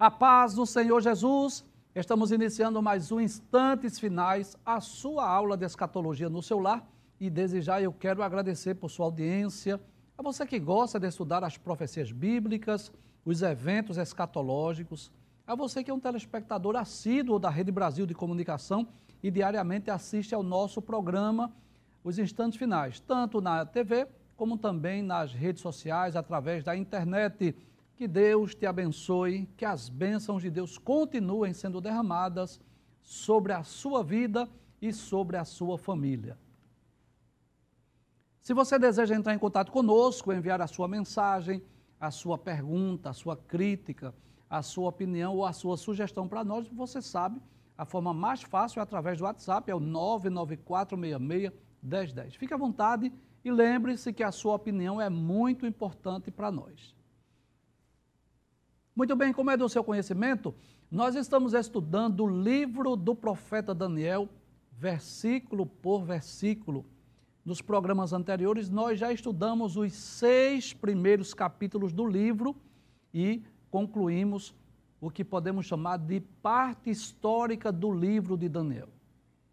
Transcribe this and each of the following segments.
A paz do Senhor Jesus. Estamos iniciando mais um Instantes Finais, a sua aula de escatologia no seu lar. E desde já eu quero agradecer por sua audiência, a você que gosta de estudar as profecias bíblicas, os eventos escatológicos, a você que é um telespectador assíduo da Rede Brasil de Comunicação e diariamente assiste ao nosso programa Os Instantes Finais, tanto na TV como também nas redes sociais, através da internet. Que Deus te abençoe, que as bênçãos de Deus continuem sendo derramadas sobre a sua vida e sobre a sua família. Se você deseja entrar em contato conosco, enviar a sua mensagem, a sua pergunta, a sua crítica, a sua opinião ou a sua sugestão para nós, você sabe, a forma mais fácil é através do WhatsApp, é o 994661010. Fique à vontade e lembre-se que a sua opinião é muito importante para nós. Muito bem, como é do seu conhecimento, nós estamos estudando o livro do profeta Daniel, versículo por versículo. Nos programas anteriores, nós já estudamos os seis primeiros capítulos do livro e concluímos o que podemos chamar de parte histórica do livro de Daniel.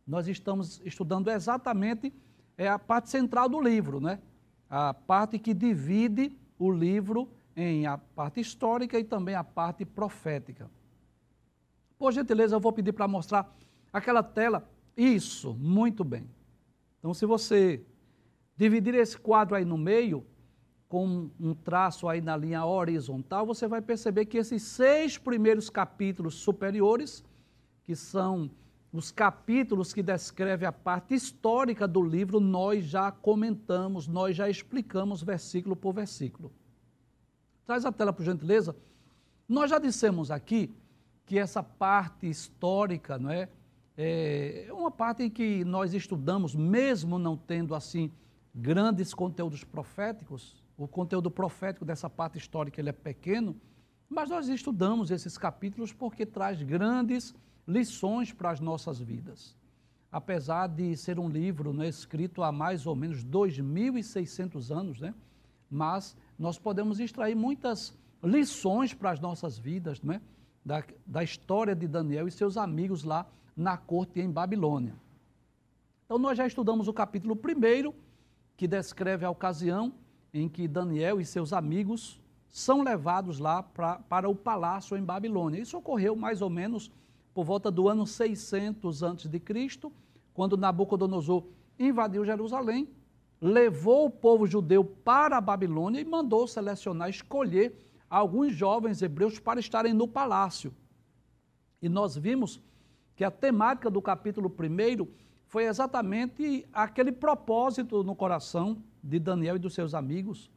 Nós estamos estudando exatamente é a parte central do livro, né? A parte que divide o livro em a parte histórica e também a parte profética. Por gentileza, eu vou pedir para mostrar aquela tela. Isso, muito bem. Então, se você dividir esse quadro aí no meio, com um traço aí na linha horizontal, você vai perceber que esses seis primeiros capítulos superiores, que são os capítulos que descrevem a parte histórica do livro, nós já comentamos, nós já explicamos versículo por versículo. Traz a tela, por gentileza. Nós já dissemos aqui que essa parte histórica, não é? É uma parte em que nós estudamos, mesmo não tendo assim grandes conteúdos proféticos, o conteúdo profético dessa parte histórica ele é pequeno, mas nós estudamos esses capítulos porque traz grandes lições para as nossas vidas. Apesar de ser um livro né, escrito há mais ou menos 2.600 anos, né, mas nós podemos extrair muitas lições para as nossas vidas, não é? da, da história de Daniel e seus amigos lá na corte em Babilônia. Então, nós já estudamos o capítulo 1, que descreve a ocasião em que Daniel e seus amigos são levados lá pra, para o palácio em Babilônia. Isso ocorreu mais ou menos por volta do ano 600 a.C., quando Nabucodonosor invadiu Jerusalém levou o povo judeu para a Babilônia e mandou selecionar, escolher alguns jovens hebreus para estarem no palácio. E nós vimos que a temática do capítulo 1 foi exatamente aquele propósito no coração de Daniel e dos seus amigos,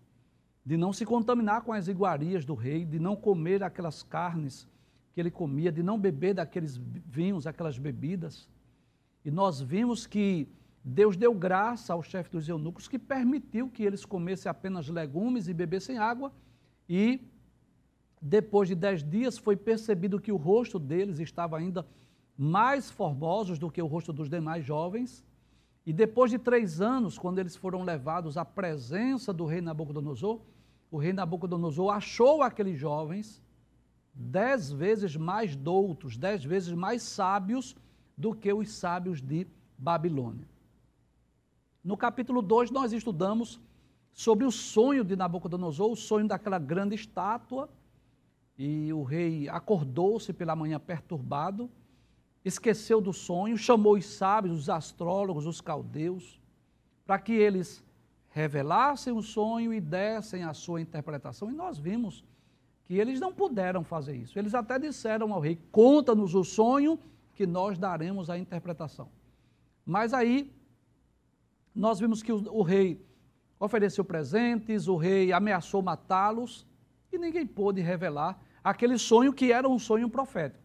de não se contaminar com as iguarias do rei, de não comer aquelas carnes que ele comia, de não beber daqueles vinhos, aquelas bebidas. E nós vimos que Deus deu graça ao chefe dos eunucos que permitiu que eles comessem apenas legumes e bebessem água, e depois de dez dias foi percebido que o rosto deles estava ainda mais formosos do que o rosto dos demais jovens. E depois de três anos, quando eles foram levados à presença do rei Nabucodonosor, o rei Nabucodonosor achou aqueles jovens dez vezes mais doutos, dez vezes mais sábios do que os sábios de Babilônia. No capítulo 2, nós estudamos sobre o sonho de Nabucodonosor, o sonho daquela grande estátua. E o rei acordou-se pela manhã perturbado, esqueceu do sonho, chamou os sábios, os astrólogos, os caldeus, para que eles revelassem o sonho e dessem a sua interpretação. E nós vimos que eles não puderam fazer isso. Eles até disseram ao rei: conta-nos o sonho que nós daremos a interpretação. Mas aí nós vimos que o, o rei ofereceu presentes, o rei ameaçou matá-los e ninguém pôde revelar aquele sonho que era um sonho profético.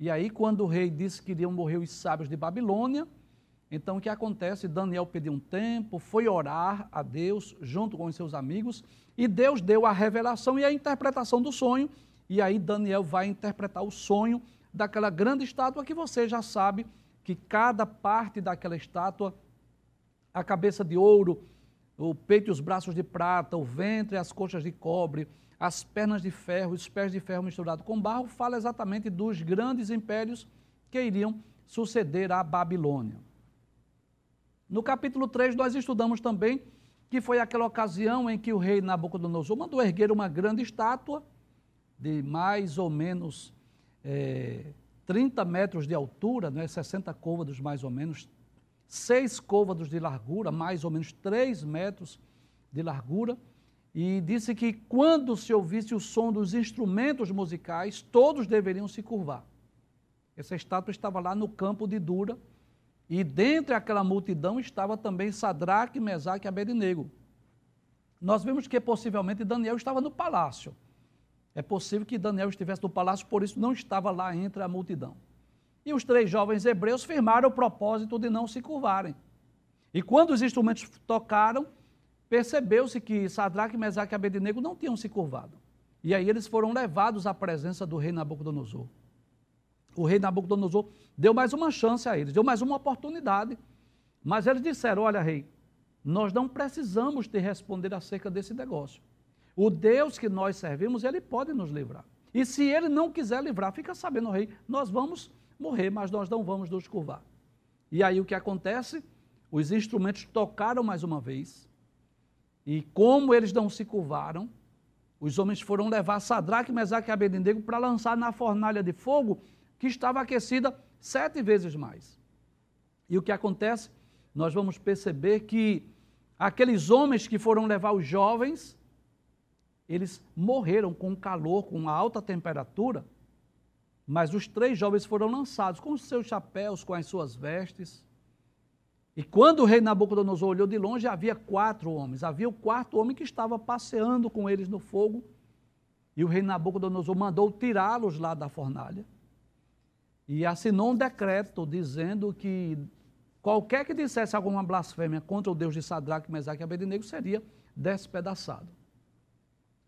E aí, quando o rei disse que iriam morrer os sábios de Babilônia, então o que acontece? Daniel pediu um tempo, foi orar a Deus junto com os seus amigos, e Deus deu a revelação e a interpretação do sonho, e aí Daniel vai interpretar o sonho daquela grande estátua que você já sabe que cada parte daquela estátua a cabeça de ouro, o peito e os braços de prata, o ventre e as coxas de cobre, as pernas de ferro, os pés de ferro misturado com barro, fala exatamente dos grandes impérios que iriam suceder à Babilônia. No capítulo 3, nós estudamos também que foi aquela ocasião em que o rei Nabucodonosor mandou erguer uma grande estátua de mais ou menos é, 30 metros de altura, né, 60 côvados mais ou menos, seis côvados de largura, mais ou menos 3 metros de largura, e disse que quando se ouvisse o som dos instrumentos musicais, todos deveriam se curvar. Essa estátua estava lá no campo de Dura, e dentre aquela multidão estava também Sadraque, Mesaque e Abednego. Nós vimos que possivelmente Daniel estava no palácio. É possível que Daniel estivesse no palácio, por isso não estava lá entre a multidão. E os três jovens hebreus firmaram o propósito de não se curvarem. E quando os instrumentos tocaram, percebeu-se que Sadraque, Mesaque e Abednego não tinham se curvado. E aí eles foram levados à presença do rei Nabucodonosor o rei Nabucodonosor deu mais uma chance a eles, deu mais uma oportunidade. Mas eles disseram: Olha, rei, nós não precisamos te responder acerca desse negócio. O Deus que nós servimos, ele pode nos livrar. E se ele não quiser livrar, fica sabendo, rei, nós vamos morrer, mas nós não vamos nos curvar. E aí o que acontece? Os instrumentos tocaram mais uma vez. E como eles não se curvaram, os homens foram levar Sadraque, Mesaque e Abednego para lançar na fornalha de fogo que estava aquecida sete vezes mais. E o que acontece? Nós vamos perceber que aqueles homens que foram levar os jovens, eles morreram com calor, com alta temperatura, mas os três jovens foram lançados com os seus chapéus, com as suas vestes. E quando o rei Nabucodonosor olhou de longe, havia quatro homens. Havia o quarto homem que estava passeando com eles no fogo. E o rei Nabucodonosor mandou tirá-los lá da fornalha e assinou um decreto dizendo que qualquer que dissesse alguma blasfêmia contra o Deus de Sadraque, Mesaque e Abednego seria despedaçado.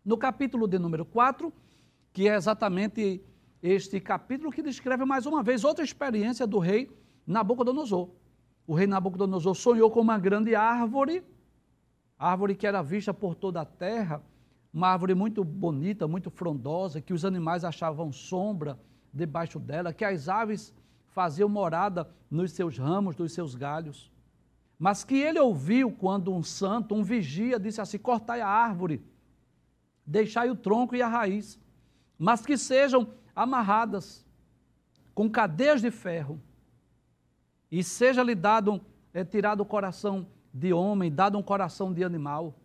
No capítulo de número 4, que é exatamente este capítulo que descreve mais uma vez outra experiência do rei Nabucodonosor. O rei Nabucodonosor sonhou com uma grande árvore, árvore que era vista por toda a terra, uma árvore muito bonita, muito frondosa, que os animais achavam sombra, debaixo dela, que as aves faziam morada nos seus ramos, dos seus galhos. Mas que ele ouviu quando um santo, um vigia, disse assim: cortai a árvore, deixai o tronco e a raiz, mas que sejam amarradas com cadeias de ferro, e seja-lhe dado, é, tirado o coração de homem, dado um coração de animal,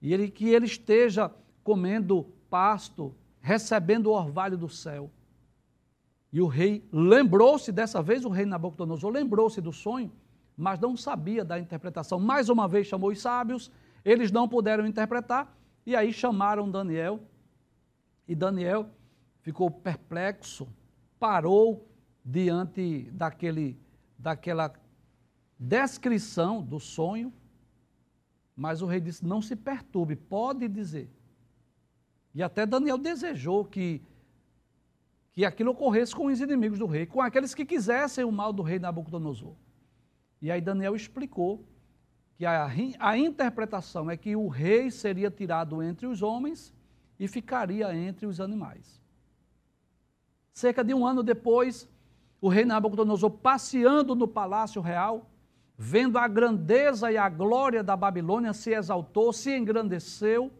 e ele, que ele esteja comendo pasto, recebendo o orvalho do céu. E o rei lembrou-se, dessa vez o rei Nabucodonosor lembrou-se do sonho, mas não sabia da interpretação. Mais uma vez chamou os sábios, eles não puderam interpretar, e aí chamaram Daniel. E Daniel ficou perplexo, parou diante daquele, daquela descrição do sonho, mas o rei disse: Não se perturbe, pode dizer. E até Daniel desejou que que aquilo ocorresse com os inimigos do rei, com aqueles que quisessem o mal do rei Nabucodonosor. E aí Daniel explicou que a, a interpretação é que o rei seria tirado entre os homens e ficaria entre os animais. Cerca de um ano depois, o rei Nabucodonosor, passeando no palácio real, vendo a grandeza e a glória da Babilônia, se exaltou, se engrandeceu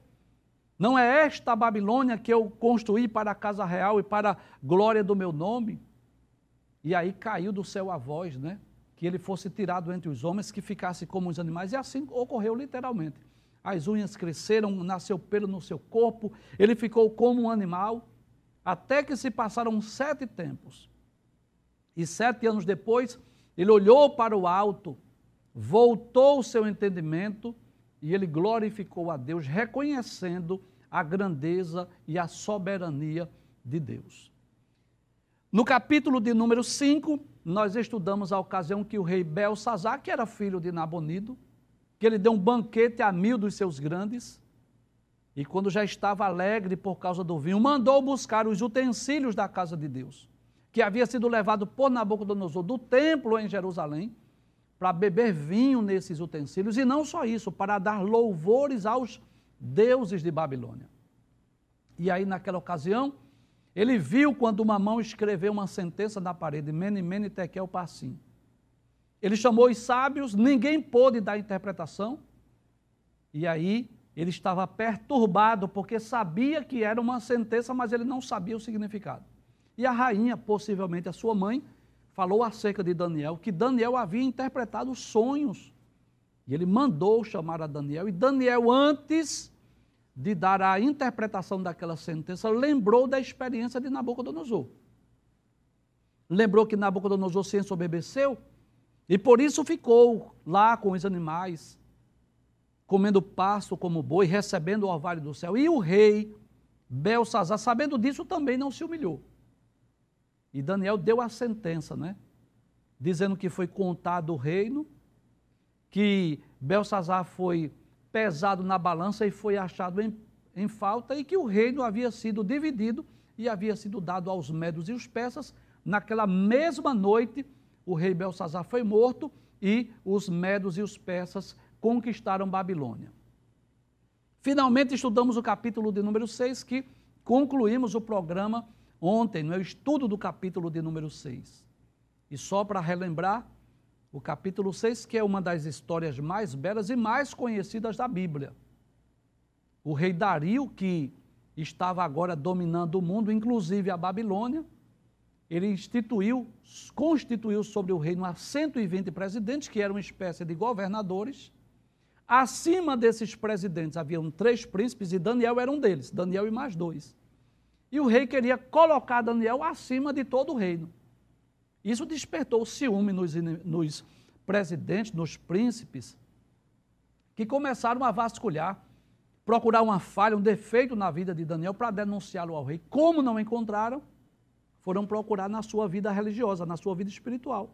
não é esta a Babilônia que eu construí para a casa real e para a glória do meu nome? E aí caiu do céu a voz, né? Que ele fosse tirado entre os homens, que ficasse como os animais. E assim ocorreu literalmente. As unhas cresceram, nasceu pelo no seu corpo, ele ficou como um animal, até que se passaram sete tempos. E sete anos depois, ele olhou para o alto, voltou o seu entendimento e ele glorificou a Deus, reconhecendo a grandeza e a soberania de Deus. No capítulo de número 5, nós estudamos a ocasião que o rei Belsazar, que era filho de Nabonido, que ele deu um banquete a mil dos seus grandes, e quando já estava alegre por causa do vinho, mandou buscar os utensílios da casa de Deus, que havia sido levado por Nabucodonosor do templo em Jerusalém, para beber vinho nesses utensílios, e não só isso, para dar louvores aos deuses de Babilônia. E aí, naquela ocasião, ele viu quando uma mão escreveu uma sentença na parede, Mene, Mene, Tekel, Passim. Ele chamou os sábios, ninguém pôde dar interpretação. E aí ele estava perturbado, porque sabia que era uma sentença, mas ele não sabia o significado. E a rainha, possivelmente a sua mãe, falou acerca de Daniel, que Daniel havia interpretado sonhos. E ele mandou chamar a Daniel, e Daniel, antes de dar a interpretação daquela sentença, lembrou da experiência de Nabucodonosor. Lembrou que Nabucodonosor se ensoberbeceu e por isso ficou lá com os animais, comendo pasto como boi, recebendo o orvalho do céu. E o rei Belsazar, sabendo disso, também não se humilhou. E Daniel deu a sentença, né? Dizendo que foi contado o reino, que Belsazar foi pesado na balança e foi achado em, em falta, e que o reino havia sido dividido e havia sido dado aos medos e os persas. Naquela mesma noite, o rei Belsazar foi morto e os medos e os persas conquistaram Babilônia. Finalmente estudamos o capítulo de número 6, que concluímos o programa ontem, no estudo do capítulo de número 6. E só para relembrar, o capítulo 6, que é uma das histórias mais belas e mais conhecidas da Bíblia. O rei Dario, que estava agora dominando o mundo, inclusive a Babilônia, ele instituiu, constituiu sobre o reino a 120 presidentes, que eram uma espécie de governadores. Acima desses presidentes haviam três príncipes e Daniel era um deles, Daniel e mais dois. E o rei queria colocar Daniel acima de todo o reino. Isso despertou ciúme nos, nos presidentes, nos príncipes, que começaram a vasculhar, procurar uma falha, um defeito na vida de Daniel para denunciá-lo ao rei. Como não encontraram, foram procurar na sua vida religiosa, na sua vida espiritual.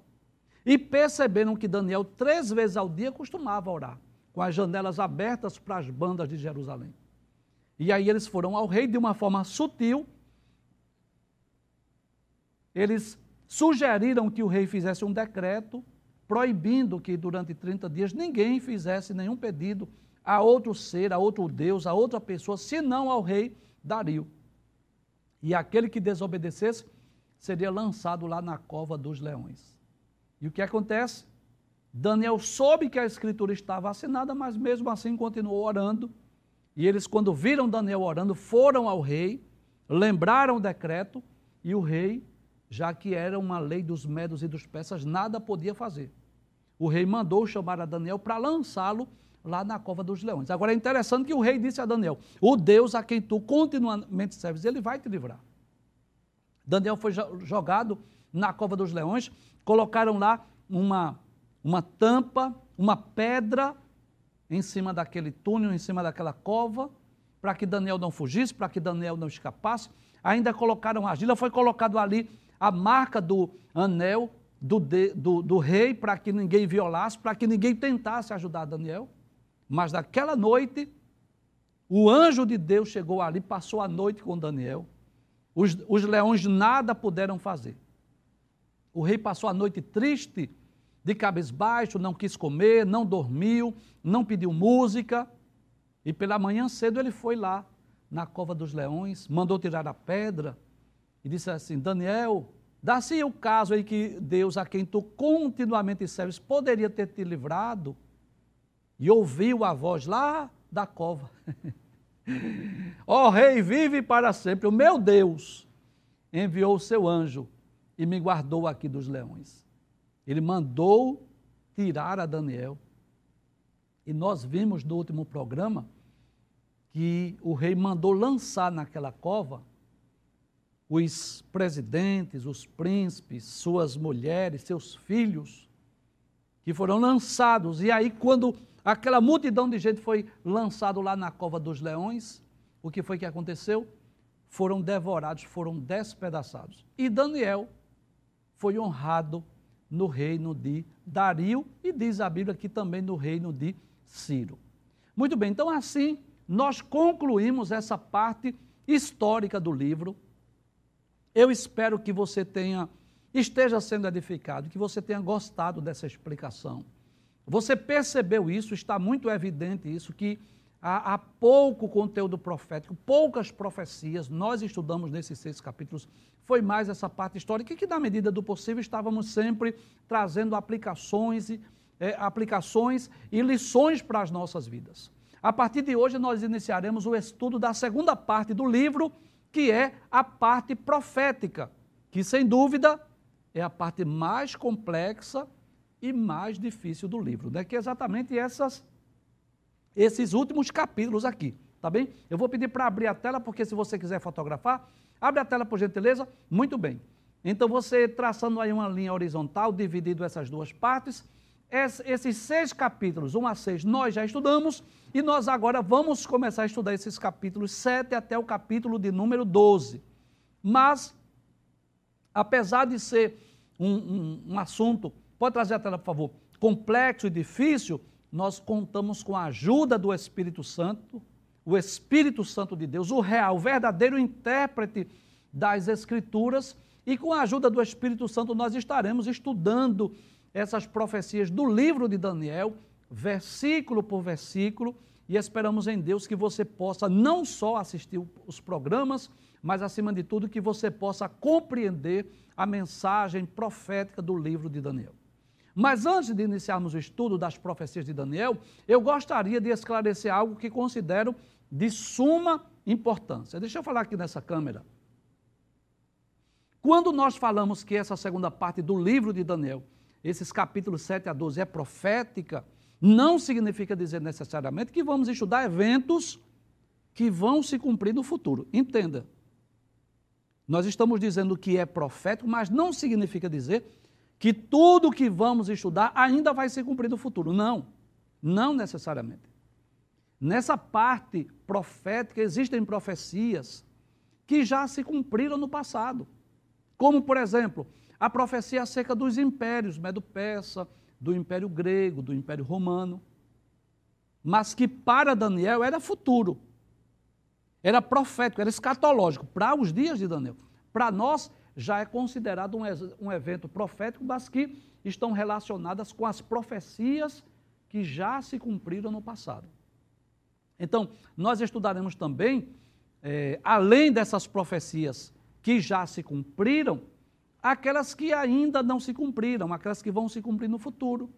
E perceberam que Daniel, três vezes ao dia, costumava orar, com as janelas abertas para as bandas de Jerusalém. E aí eles foram ao rei de uma forma sutil. Eles sugeriram que o rei fizesse um decreto proibindo que durante 30 dias ninguém fizesse nenhum pedido a outro ser, a outro Deus, a outra pessoa, senão ao rei Dario. E aquele que desobedecesse seria lançado lá na cova dos leões. E o que acontece? Daniel soube que a escritura estava assinada, mas mesmo assim continuou orando. E eles, quando viram Daniel orando, foram ao rei, lembraram o decreto, e o rei, já que era uma lei dos medos e dos persas, nada podia fazer. O rei mandou chamar a Daniel para lançá-lo lá na cova dos leões. Agora é interessante que o rei disse a Daniel: O Deus a quem tu continuamente serves, ele vai te livrar. Daniel foi jogado na cova dos leões, colocaram lá uma, uma tampa, uma pedra em cima daquele túnel, em cima daquela cova, para que Daniel não fugisse, para que Daniel não escapasse. Ainda colocaram argila, foi colocado ali a marca do anel do, de, do, do rei, para que ninguém violasse, para que ninguém tentasse ajudar Daniel. Mas naquela noite, o anjo de Deus chegou ali, passou a noite com Daniel. Os, os leões nada puderam fazer. O rei passou a noite triste, de cabisbaixo, não quis comer, não dormiu, não pediu música. E pela manhã cedo ele foi lá na cova dos leões, mandou tirar a pedra e disse assim: Daniel, dá-se o caso aí que Deus, a quem tu continuamente serves, poderia ter te livrado. E ouviu a voz lá da cova: Ó oh, rei, vive para sempre. O meu Deus enviou o seu anjo e me guardou aqui dos leões. Ele mandou tirar a Daniel. E nós vimos no último programa que o rei mandou lançar naquela cova os presidentes, os príncipes, suas mulheres, seus filhos, que foram lançados. E aí, quando aquela multidão de gente foi lançado lá na cova dos leões, o que foi que aconteceu? Foram devorados, foram despedaçados. E Daniel foi honrado no reino de Dario e diz a Bíblia que também no reino de Ciro. Muito bem, então assim nós concluímos essa parte histórica do livro. Eu espero que você tenha esteja sendo edificado, que você tenha gostado dessa explicação. Você percebeu isso, está muito evidente isso que há, há pouco conteúdo profético, poucas profecias. Nós estudamos nesses seis capítulos. Foi mais essa parte histórica que, na medida do possível, estávamos sempre trazendo aplicações e, é, aplicações e lições para as nossas vidas. A partir de hoje, nós iniciaremos o estudo da segunda parte do livro, que é a parte profética, que, sem dúvida, é a parte mais complexa e mais difícil do livro, né? que é exatamente essas, esses últimos capítulos aqui, tá bem? Eu vou pedir para abrir a tela, porque se você quiser fotografar, abre a tela por gentileza, muito bem. Então você traçando aí uma linha horizontal, dividido essas duas partes, esses seis capítulos, 1 a 6, nós já estudamos, e nós agora vamos começar a estudar esses capítulos 7 até o capítulo de número 12. Mas, apesar de ser um, um, um assunto Pode trazer a tela, por favor. Complexo e difícil, nós contamos com a ajuda do Espírito Santo, o Espírito Santo de Deus, o real, o verdadeiro intérprete das Escrituras, e com a ajuda do Espírito Santo nós estaremos estudando essas profecias do livro de Daniel, versículo por versículo, e esperamos em Deus que você possa não só assistir os programas, mas acima de tudo que você possa compreender a mensagem profética do livro de Daniel. Mas antes de iniciarmos o estudo das profecias de Daniel, eu gostaria de esclarecer algo que considero de suma importância. Deixa eu falar aqui nessa câmera. Quando nós falamos que essa segunda parte do livro de Daniel, esses capítulos 7 a 12, é profética, não significa dizer necessariamente que vamos estudar eventos que vão se cumprir no futuro. Entenda. Nós estamos dizendo que é profético, mas não significa dizer que tudo que vamos estudar ainda vai se cumprir no futuro. Não, não necessariamente. Nessa parte profética existem profecias que já se cumpriram no passado. Como, por exemplo, a profecia acerca dos impérios, Medo-Persa, do Império Grego, do Império Romano. Mas que para Daniel era futuro. Era profético, era escatológico para os dias de Daniel. Para nós já é considerado um, um evento profético, mas que estão relacionadas com as profecias que já se cumpriram no passado. Então, nós estudaremos também, é, além dessas profecias que já se cumpriram, aquelas que ainda não se cumpriram, aquelas que vão se cumprir no futuro.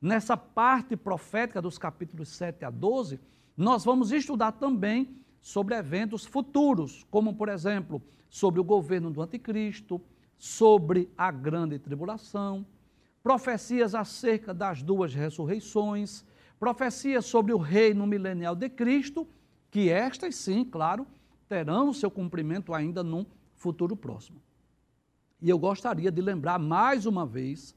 Nessa parte profética dos capítulos 7 a 12, nós vamos estudar também sobre eventos futuros, como, por exemplo, sobre o governo do anticristo, sobre a grande tribulação, profecias acerca das duas ressurreições, profecias sobre o reino milenial de Cristo, que estas sim, claro, terão seu cumprimento ainda num futuro próximo. E eu gostaria de lembrar mais uma vez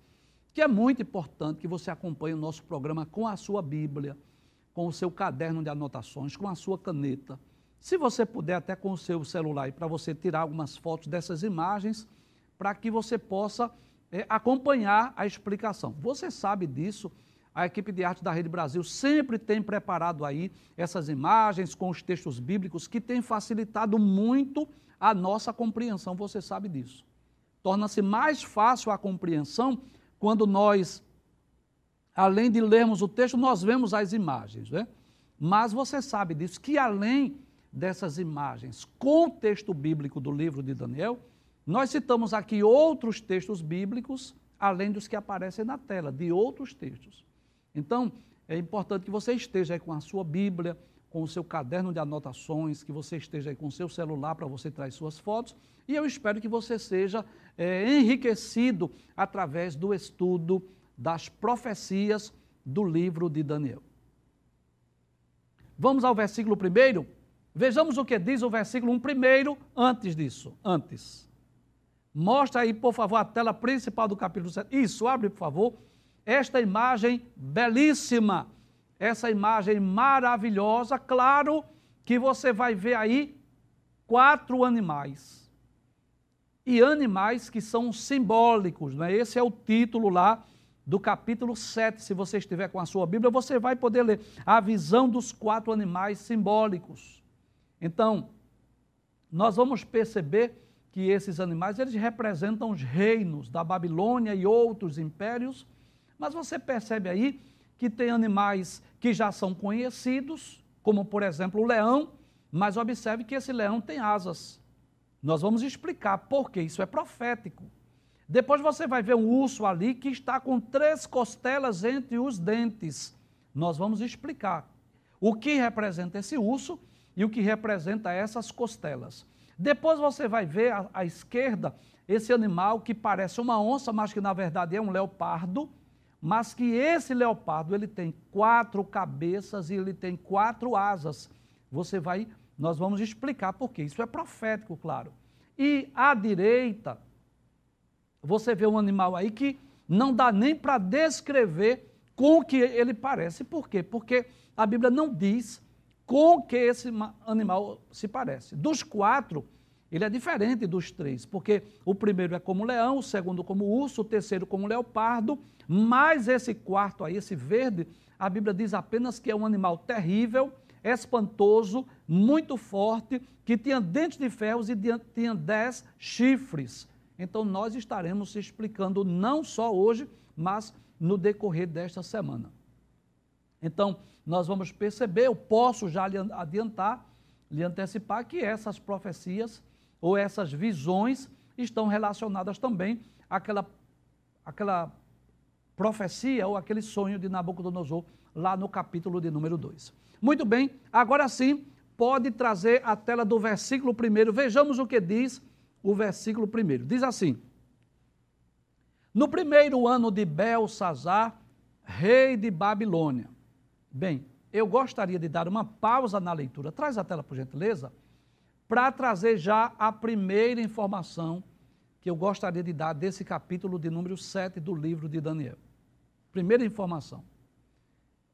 que é muito importante que você acompanhe o nosso programa com a sua Bíblia, com o seu caderno de anotações, com a sua caneta se você puder, até com o seu celular, para você tirar algumas fotos dessas imagens, para que você possa é, acompanhar a explicação. Você sabe disso, a equipe de arte da Rede Brasil sempre tem preparado aí essas imagens com os textos bíblicos que tem facilitado muito a nossa compreensão, você sabe disso. Torna-se mais fácil a compreensão quando nós, além de lermos o texto, nós vemos as imagens, né? Mas você sabe disso, que além dessas imagens com o texto bíblico do livro de Daniel, nós citamos aqui outros textos bíblicos, além dos que aparecem na tela, de outros textos. Então, é importante que você esteja aí com a sua Bíblia, com o seu caderno de anotações, que você esteja aí com o seu celular para você trazer suas fotos, e eu espero que você seja é, enriquecido através do estudo das profecias do livro de Daniel. Vamos ao versículo primeiro? Vejamos o que diz o versículo 1 primeiro, antes disso. Antes. Mostra aí, por favor, a tela principal do capítulo 7. Isso, abre, por favor. Esta imagem belíssima, essa imagem maravilhosa. Claro que você vai ver aí quatro animais. E animais que são simbólicos, né? Esse é o título lá do capítulo 7. Se você estiver com a sua Bíblia, você vai poder ler a visão dos quatro animais simbólicos. Então, nós vamos perceber que esses animais eles representam os reinos da Babilônia e outros impérios, mas você percebe aí que tem animais que já são conhecidos, como por exemplo o leão, mas observe que esse leão tem asas. Nós vamos explicar por que isso é profético. Depois você vai ver um urso ali que está com três costelas entre os dentes. Nós vamos explicar o que representa esse urso e o que representa essas costelas. Depois você vai ver à, à esquerda esse animal que parece uma onça, mas que na verdade é um leopardo, mas que esse leopardo ele tem quatro cabeças e ele tem quatro asas. Você vai, nós vamos explicar por quê. Isso é profético, claro. E à direita, você vê um animal aí que não dá nem para descrever com o que ele parece. Por quê? Porque a Bíblia não diz com que esse animal se parece. Dos quatro, ele é diferente dos três, porque o primeiro é como leão, o segundo como urso, o terceiro como leopardo, mas esse quarto aí, esse verde, a Bíblia diz apenas que é um animal terrível, espantoso, muito forte, que tinha dentes de ferros e tinha dez chifres. Então nós estaremos explicando não só hoje, mas no decorrer desta semana. Então, nós vamos perceber, eu posso já lhe adiantar, lhe antecipar que essas profecias ou essas visões estão relacionadas também àquela, àquela profecia ou aquele sonho de Nabucodonosor lá no capítulo de número 2. Muito bem, agora sim, pode trazer a tela do versículo 1. Vejamos o que diz o versículo 1. Diz assim: No primeiro ano de Belsazar, rei de Babilônia. Bem, eu gostaria de dar uma pausa na leitura. Traz a tela, por gentileza, para trazer já a primeira informação que eu gostaria de dar desse capítulo de número 7 do livro de Daniel. Primeira informação.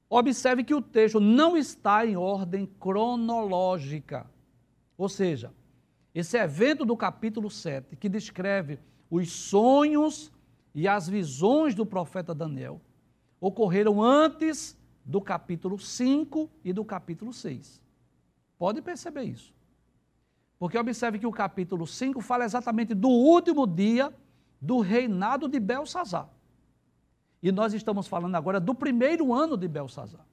Observe que o texto não está em ordem cronológica. Ou seja, esse evento do capítulo 7, que descreve os sonhos e as visões do profeta Daniel, ocorreram antes do capítulo 5 e do capítulo 6. Pode perceber isso. Porque observe que o capítulo 5 fala exatamente do último dia do reinado de Belsazar. E nós estamos falando agora do primeiro ano de Belsazar.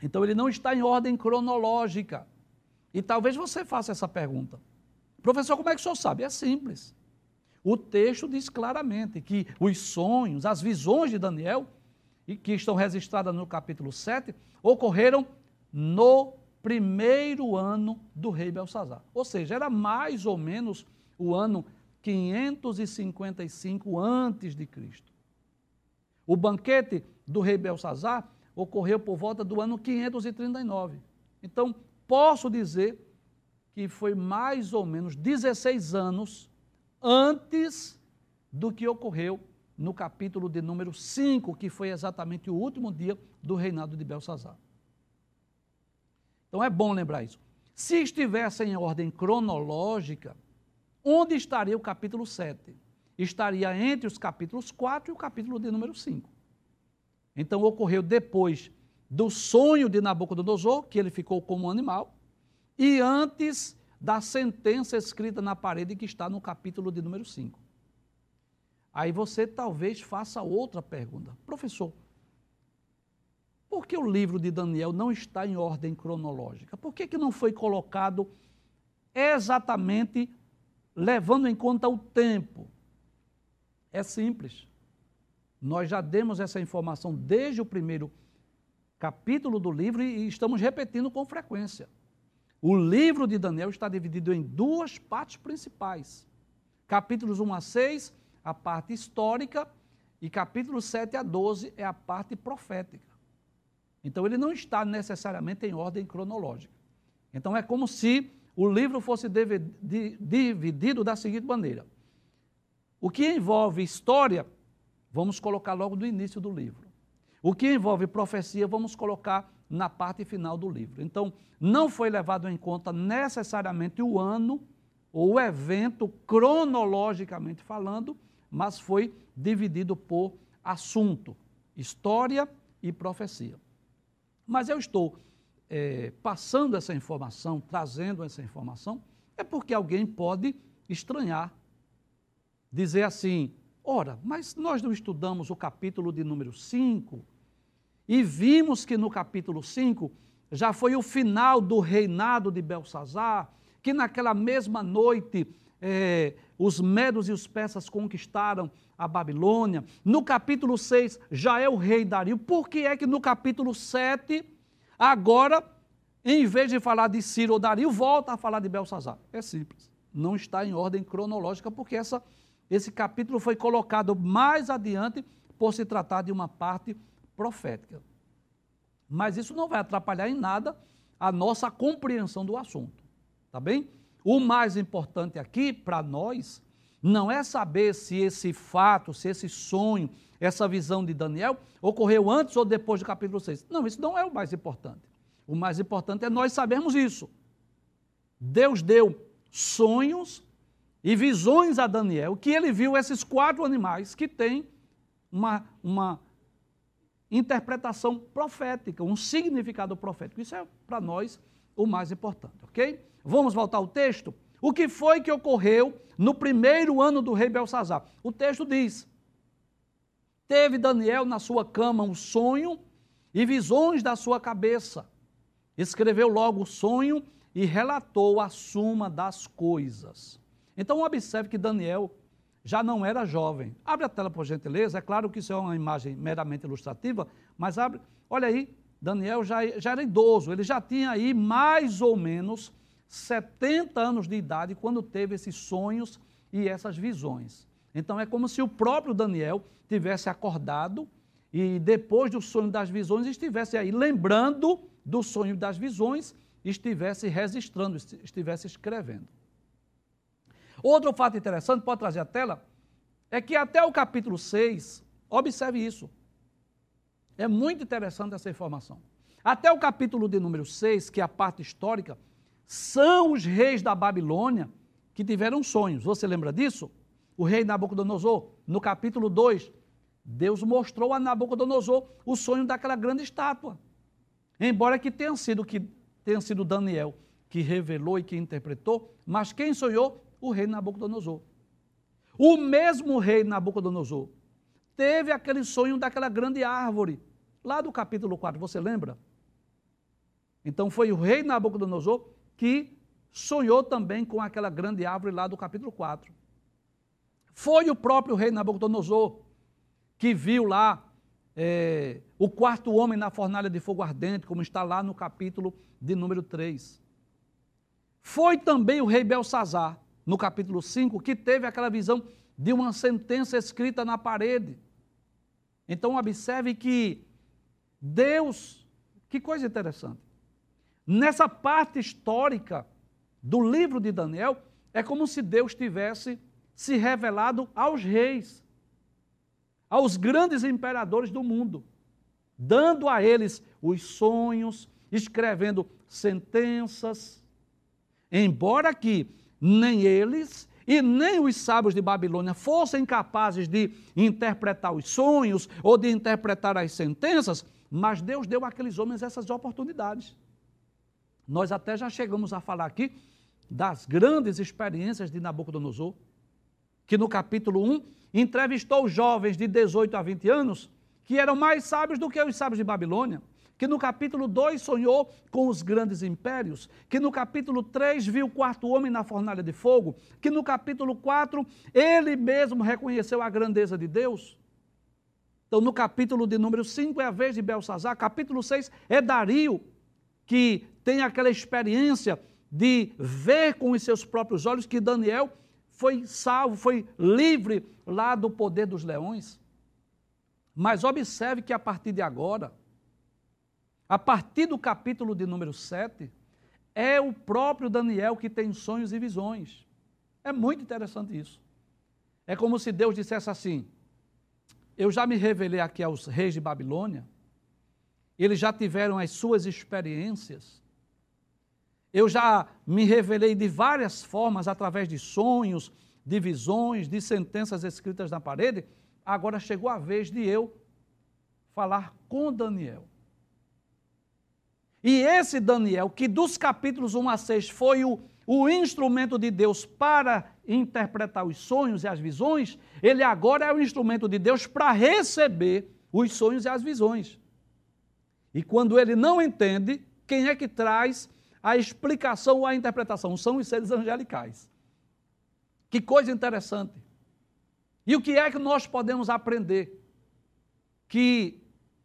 Então ele não está em ordem cronológica. E talvez você faça essa pergunta. Professor, como é que o senhor sabe? É simples. O texto diz claramente que os sonhos, as visões de Daniel, que estão registradas no capítulo 7, ocorreram no primeiro ano do rei Belsazar. Ou seja, era mais ou menos o ano 555 antes de Cristo. O banquete do rei Belsazar ocorreu por volta do ano 539. Então, posso dizer que foi mais ou menos 16 anos antes do que ocorreu no capítulo de número 5, que foi exatamente o último dia do reinado de Belsazar. Então é bom lembrar isso. Se estivesse em ordem cronológica, onde estaria o capítulo 7? Estaria entre os capítulos 4 e o capítulo de número 5. Então ocorreu depois do sonho de Nabucodonosor, que ele ficou como um animal, e antes da sentença escrita na parede que está no capítulo de número 5. Aí você talvez faça outra pergunta. Professor, por que o livro de Daniel não está em ordem cronológica? Por que, que não foi colocado exatamente levando em conta o tempo? É simples. Nós já demos essa informação desde o primeiro capítulo do livro e estamos repetindo com frequência. O livro de Daniel está dividido em duas partes principais. Capítulos 1 a 6, a parte histórica, e capítulos 7 a 12 é a parte profética. Então ele não está necessariamente em ordem cronológica. Então é como se o livro fosse dividido da seguinte maneira: o que envolve história, vamos colocar logo no início do livro. O que envolve profecia, vamos colocar na parte final do livro. Então, não foi levado em conta necessariamente o ano ou o evento, cronologicamente falando, mas foi dividido por assunto, história e profecia. Mas eu estou é, passando essa informação, trazendo essa informação, é porque alguém pode estranhar, dizer assim: ora, mas nós não estudamos o capítulo de número 5, e vimos que no capítulo 5 já foi o final do reinado de Belsazar, que naquela mesma noite é, os medos e os persas conquistaram a Babilônia. No capítulo 6 já é o rei Dario. Por que é que no capítulo 7, agora, em vez de falar de Ciro ou Dario, volta a falar de Belsazar? É simples. Não está em ordem cronológica, porque essa, esse capítulo foi colocado mais adiante por se tratar de uma parte profética. Mas isso não vai atrapalhar em nada a nossa compreensão do assunto. Tá bem? O mais importante aqui para nós não é saber se esse fato, se esse sonho, essa visão de Daniel ocorreu antes ou depois do capítulo 6. Não, isso não é o mais importante. O mais importante é nós sabermos isso. Deus deu sonhos e visões a Daniel, que ele viu esses quatro animais que têm uma, uma interpretação profética, um significado profético. Isso é para nós o mais importante, ok? Vamos voltar ao texto? O que foi que ocorreu no primeiro ano do rei Belsazar? O texto diz: Teve Daniel na sua cama um sonho e visões da sua cabeça. Escreveu logo o sonho e relatou a suma das coisas. Então observe que Daniel já não era jovem. Abre a tela, por gentileza. É claro que isso é uma imagem meramente ilustrativa, mas abre. Olha aí, Daniel já, já era idoso, ele já tinha aí mais ou menos 70 anos de idade quando teve esses sonhos e essas visões. Então é como se o próprio Daniel tivesse acordado e depois do sonho das visões estivesse aí lembrando do sonho das visões, estivesse registrando, estivesse escrevendo. Outro fato interessante, pode trazer a tela, é que até o capítulo 6, observe isso. É muito interessante essa informação. Até o capítulo de número 6, que é a parte histórica, são os reis da Babilônia que tiveram sonhos. Você lembra disso? O rei Nabucodonosor, no capítulo 2, Deus mostrou a Nabucodonosor o sonho daquela grande estátua. Embora que tenha sido que tenha sido Daniel que revelou e que interpretou, mas quem sonhou? O rei Nabucodonosor. O mesmo rei Nabucodonosor teve aquele sonho daquela grande árvore, lá do capítulo 4, você lembra? Então foi o rei Nabucodonosor que sonhou também com aquela grande árvore lá do capítulo 4. Foi o próprio rei Nabucodonosor que viu lá é, o quarto homem na fornalha de fogo ardente, como está lá no capítulo de número 3. Foi também o rei Belsazar, no capítulo 5, que teve aquela visão de uma sentença escrita na parede. Então, observe que Deus, que coisa interessante, Nessa parte histórica do livro de Daniel, é como se Deus tivesse se revelado aos reis, aos grandes imperadores do mundo, dando a eles os sonhos, escrevendo sentenças, embora que nem eles e nem os sábios de Babilônia fossem capazes de interpretar os sonhos ou de interpretar as sentenças, mas Deus deu àqueles homens essas oportunidades. Nós até já chegamos a falar aqui das grandes experiências de Nabucodonosor, que no capítulo 1 entrevistou jovens de 18 a 20 anos que eram mais sábios do que os sábios de Babilônia, que no capítulo 2 sonhou com os grandes impérios, que no capítulo 3 viu o quarto homem na fornalha de fogo, que no capítulo 4 ele mesmo reconheceu a grandeza de Deus. Então, no capítulo de número 5 é a vez de Belsazar, capítulo 6 é Dario, que tem aquela experiência de ver com os seus próprios olhos que Daniel foi salvo, foi livre lá do poder dos leões. Mas observe que a partir de agora, a partir do capítulo de número 7, é o próprio Daniel que tem sonhos e visões. É muito interessante isso. É como se Deus dissesse assim: Eu já me revelei aqui aos reis de Babilônia, eles já tiveram as suas experiências, eu já me revelei de várias formas, através de sonhos, de visões, de sentenças escritas na parede. Agora chegou a vez de eu falar com Daniel. E esse Daniel, que dos capítulos 1 a 6 foi o, o instrumento de Deus para interpretar os sonhos e as visões, ele agora é o instrumento de Deus para receber os sonhos e as visões. E quando ele não entende, quem é que traz a explicação ou a interpretação? São os seres angelicais. Que coisa interessante. E o que é que nós podemos aprender? Que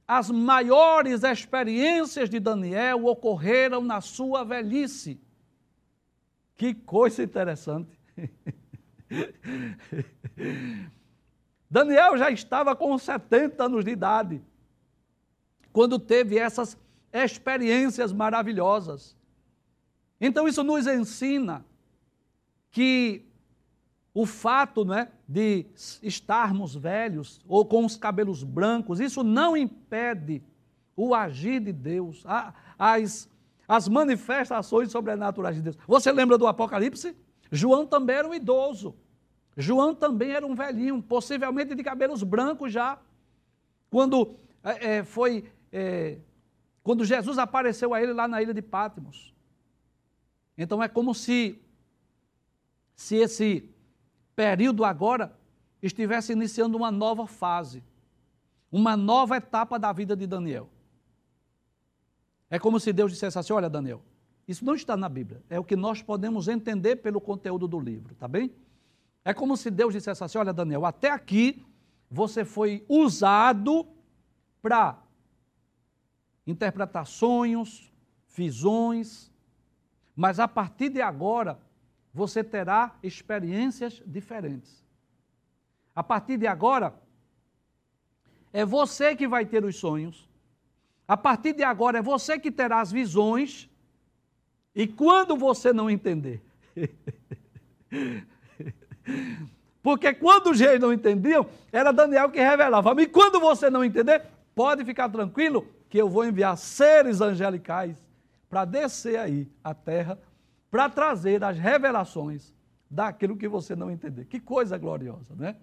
as maiores experiências de Daniel ocorreram na sua velhice. Que coisa interessante. Daniel já estava com 70 anos de idade quando teve essas experiências maravilhosas. Então isso nos ensina que o fato né, de estarmos velhos ou com os cabelos brancos, isso não impede o agir de Deus, as, as manifestações sobrenaturais de Deus. Você lembra do Apocalipse? João também era um idoso. João também era um velhinho, possivelmente de cabelos brancos já. Quando é, é foi. É, quando Jesus apareceu a ele lá na ilha de Pátimos. Então é como se, se esse período agora estivesse iniciando uma nova fase, uma nova etapa da vida de Daniel. É como se Deus dissesse assim: olha, Daniel, isso não está na Bíblia, é o que nós podemos entender pelo conteúdo do livro, tá bem? É como se Deus dissesse assim: olha, Daniel, até aqui você foi usado para interpretar sonhos, visões, mas a partir de agora você terá experiências diferentes. A partir de agora, é você que vai ter os sonhos. A partir de agora, é você que terá as visões. E quando você não entender. Porque quando os reis não entendiam, era Daniel que revelava. E quando você não entender, pode ficar tranquilo que eu vou enviar seres angelicais para descer aí a terra para trazer as revelações daquilo que você não entender. Que coisa gloriosa, né?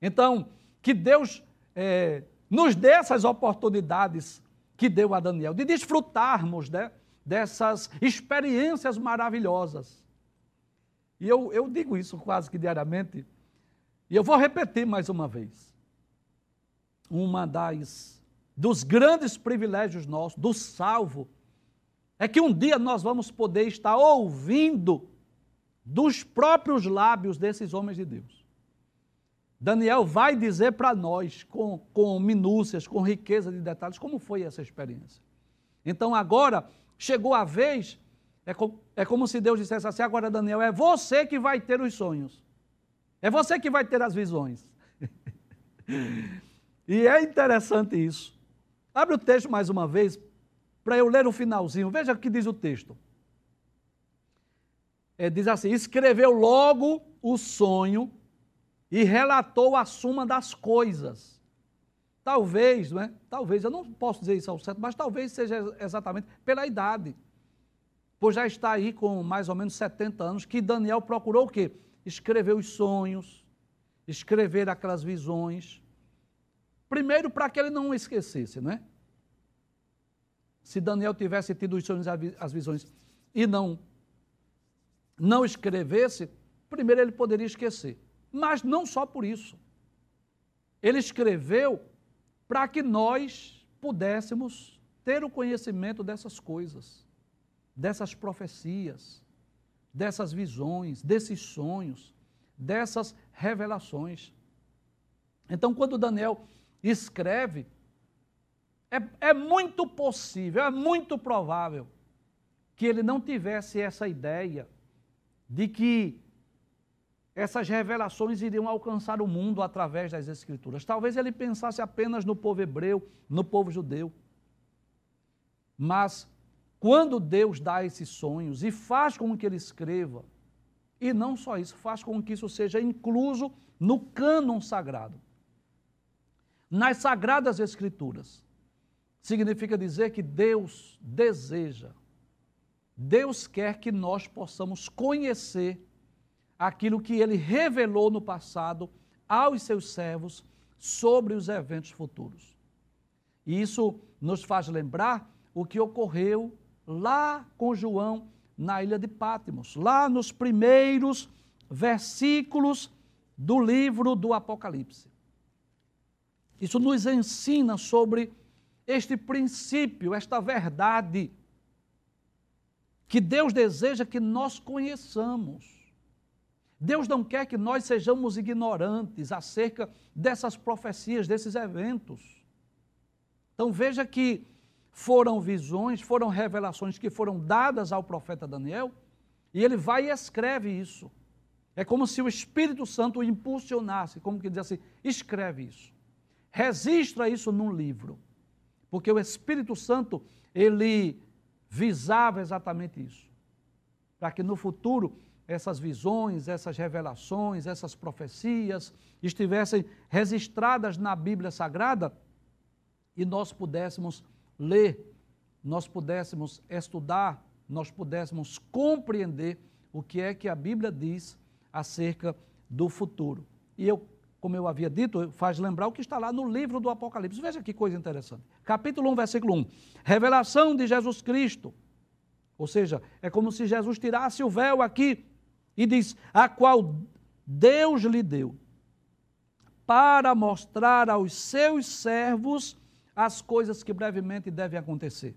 Então, que Deus é, nos dê essas oportunidades que deu a Daniel, de desfrutarmos né, dessas experiências maravilhosas. E eu, eu digo isso quase que diariamente, e eu vou repetir mais uma vez. Uma das dos grandes privilégios nossos, do salvo, é que um dia nós vamos poder estar ouvindo dos próprios lábios desses homens de Deus. Daniel vai dizer para nós, com, com minúcias, com riqueza de detalhes, como foi essa experiência. Então agora chegou a vez, é, com, é como se Deus dissesse assim: agora, Daniel, é você que vai ter os sonhos, é você que vai ter as visões. e é interessante isso. Abre o texto mais uma vez, para eu ler o finalzinho. Veja o que diz o texto. É, diz assim: escreveu logo o sonho e relatou a suma das coisas. Talvez, não é? Talvez, eu não posso dizer isso ao certo, mas talvez seja exatamente pela idade. Pois já está aí com mais ou menos 70 anos, que Daniel procurou o quê? Escrever os sonhos, escrever aquelas visões. Primeiro, para que ele não esquecesse, não é? Se Daniel tivesse tido os sonhos e as visões e não não escrevesse, primeiro ele poderia esquecer. Mas não só por isso. Ele escreveu para que nós pudéssemos ter o conhecimento dessas coisas, dessas profecias, dessas visões, desses sonhos, dessas revelações. Então, quando Daniel escreve, é, é muito possível, é muito provável que ele não tivesse essa ideia de que essas revelações iriam alcançar o mundo através das Escrituras. Talvez ele pensasse apenas no povo hebreu, no povo judeu. Mas quando Deus dá esses sonhos e faz com que ele escreva, e não só isso, faz com que isso seja incluso no cânon sagrado, nas sagradas Escrituras, significa dizer que Deus deseja, Deus quer que nós possamos conhecer aquilo que ele revelou no passado aos seus servos sobre os eventos futuros. E isso nos faz lembrar o que ocorreu lá com João na ilha de Pátimos, lá nos primeiros versículos do livro do Apocalipse. Isso nos ensina sobre este princípio, esta verdade, que Deus deseja que nós conheçamos. Deus não quer que nós sejamos ignorantes acerca dessas profecias, desses eventos. Então veja que foram visões, foram revelações que foram dadas ao profeta Daniel, e ele vai e escreve isso. É como se o Espírito Santo o impulsionasse, como que diz assim: escreve isso. Registra isso num livro. Porque o Espírito Santo, ele visava exatamente isso. Para que no futuro essas visões, essas revelações, essas profecias estivessem registradas na Bíblia Sagrada e nós pudéssemos ler, nós pudéssemos estudar, nós pudéssemos compreender o que é que a Bíblia diz acerca do futuro. E eu, como eu havia dito, faz lembrar o que está lá no livro do Apocalipse. Veja que coisa interessante. Capítulo 1, versículo 1. Revelação de Jesus Cristo. Ou seja, é como se Jesus tirasse o véu aqui e diz: a qual Deus lhe deu, para mostrar aos seus servos as coisas que brevemente devem acontecer.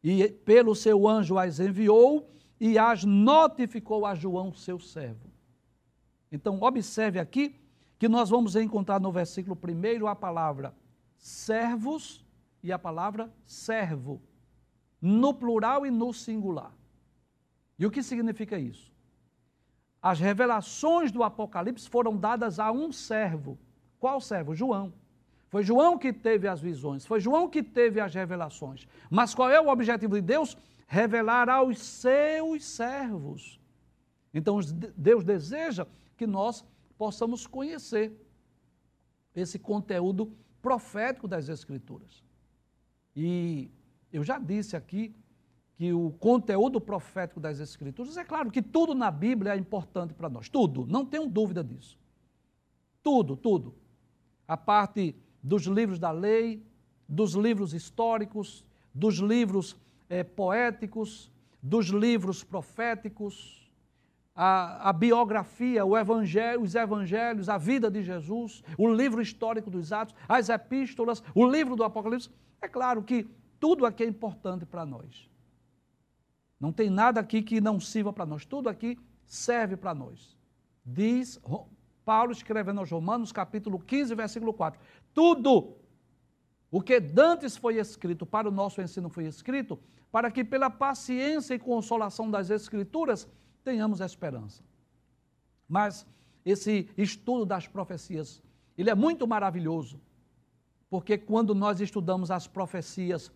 E pelo seu anjo as enviou e as notificou a João, seu servo. Então, observe aqui que nós vamos encontrar no versículo primeiro a palavra servos e a palavra servo, no plural e no singular. E o que significa isso? As revelações do Apocalipse foram dadas a um servo. Qual servo? João. Foi João que teve as visões, foi João que teve as revelações. Mas qual é o objetivo de Deus? Revelar aos seus servos. Então Deus deseja que nós possamos conhecer esse conteúdo profético das Escrituras. E eu já disse aqui que o conteúdo profético das Escrituras, é claro que tudo na Bíblia é importante para nós, tudo, não tenho dúvida disso. Tudo, tudo. A parte dos livros da lei, dos livros históricos, dos livros é, poéticos, dos livros proféticos, a, a biografia, evangelho, os evangelhos, a vida de Jesus, o livro histórico dos Atos, as epístolas, o livro do Apocalipse. É claro que tudo aqui é importante para nós. Não tem nada aqui que não sirva para nós. Tudo aqui serve para nós. Diz Paulo escrevendo aos Romanos, capítulo 15, versículo 4. Tudo o que dantes foi escrito para o nosso ensino foi escrito para que pela paciência e consolação das escrituras tenhamos esperança. Mas esse estudo das profecias, ele é muito maravilhoso, porque quando nós estudamos as profecias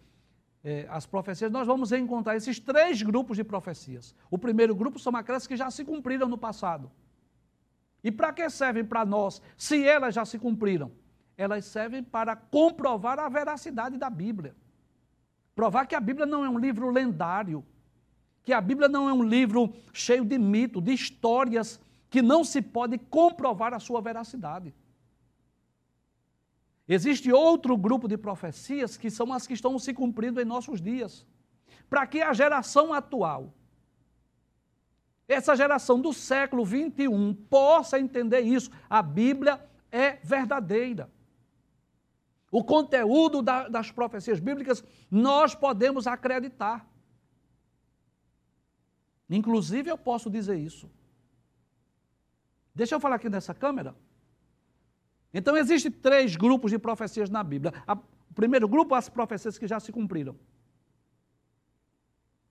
é, as profecias, nós vamos encontrar esses três grupos de profecias. O primeiro grupo são aquelas que já se cumpriram no passado. E para que servem para nós, se elas já se cumpriram? Elas servem para comprovar a veracidade da Bíblia. Provar que a Bíblia não é um livro lendário, que a Bíblia não é um livro cheio de mito, de histórias que não se pode comprovar a sua veracidade. Existe outro grupo de profecias que são as que estão se cumprindo em nossos dias. Para que a geração atual, essa geração do século 21, possa entender isso. A Bíblia é verdadeira. O conteúdo da, das profecias bíblicas nós podemos acreditar. Inclusive, eu posso dizer isso. Deixa eu falar aqui nessa câmera. Então, existem três grupos de profecias na Bíblia. o primeiro grupo, as profecias que já se cumpriram.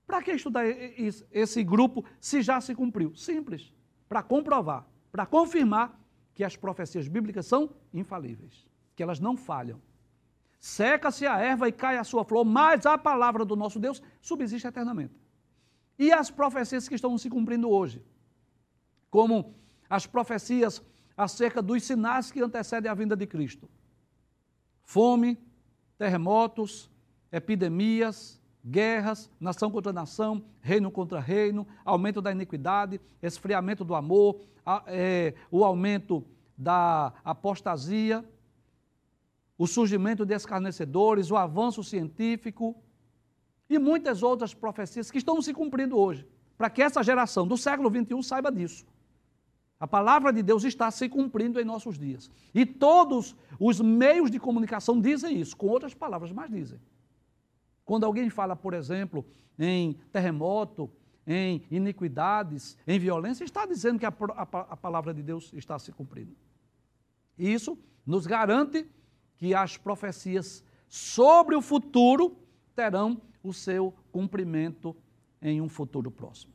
Para que estudar esse grupo se já se cumpriu? Simples. Para comprovar, para confirmar que as profecias bíblicas são infalíveis, que elas não falham. Seca-se a erva e cai a sua flor, mas a palavra do nosso Deus subsiste eternamente. E as profecias que estão se cumprindo hoje, como as profecias acerca dos sinais que antecedem a vinda de Cristo: fome, terremotos, epidemias, guerras, nação contra nação, reino contra reino, aumento da iniquidade, esfriamento do amor, a, é, o aumento da apostasia, o surgimento de escarnecedores, o avanço científico e muitas outras profecias que estão se cumprindo hoje, para que essa geração do século XXI saiba disso. A palavra de Deus está se cumprindo em nossos dias. E todos os meios de comunicação dizem isso, com outras palavras, mas dizem. Quando alguém fala, por exemplo, em terremoto, em iniquidades, em violência, está dizendo que a, a, a palavra de Deus está se cumprindo. Isso nos garante que as profecias sobre o futuro terão o seu cumprimento em um futuro próximo.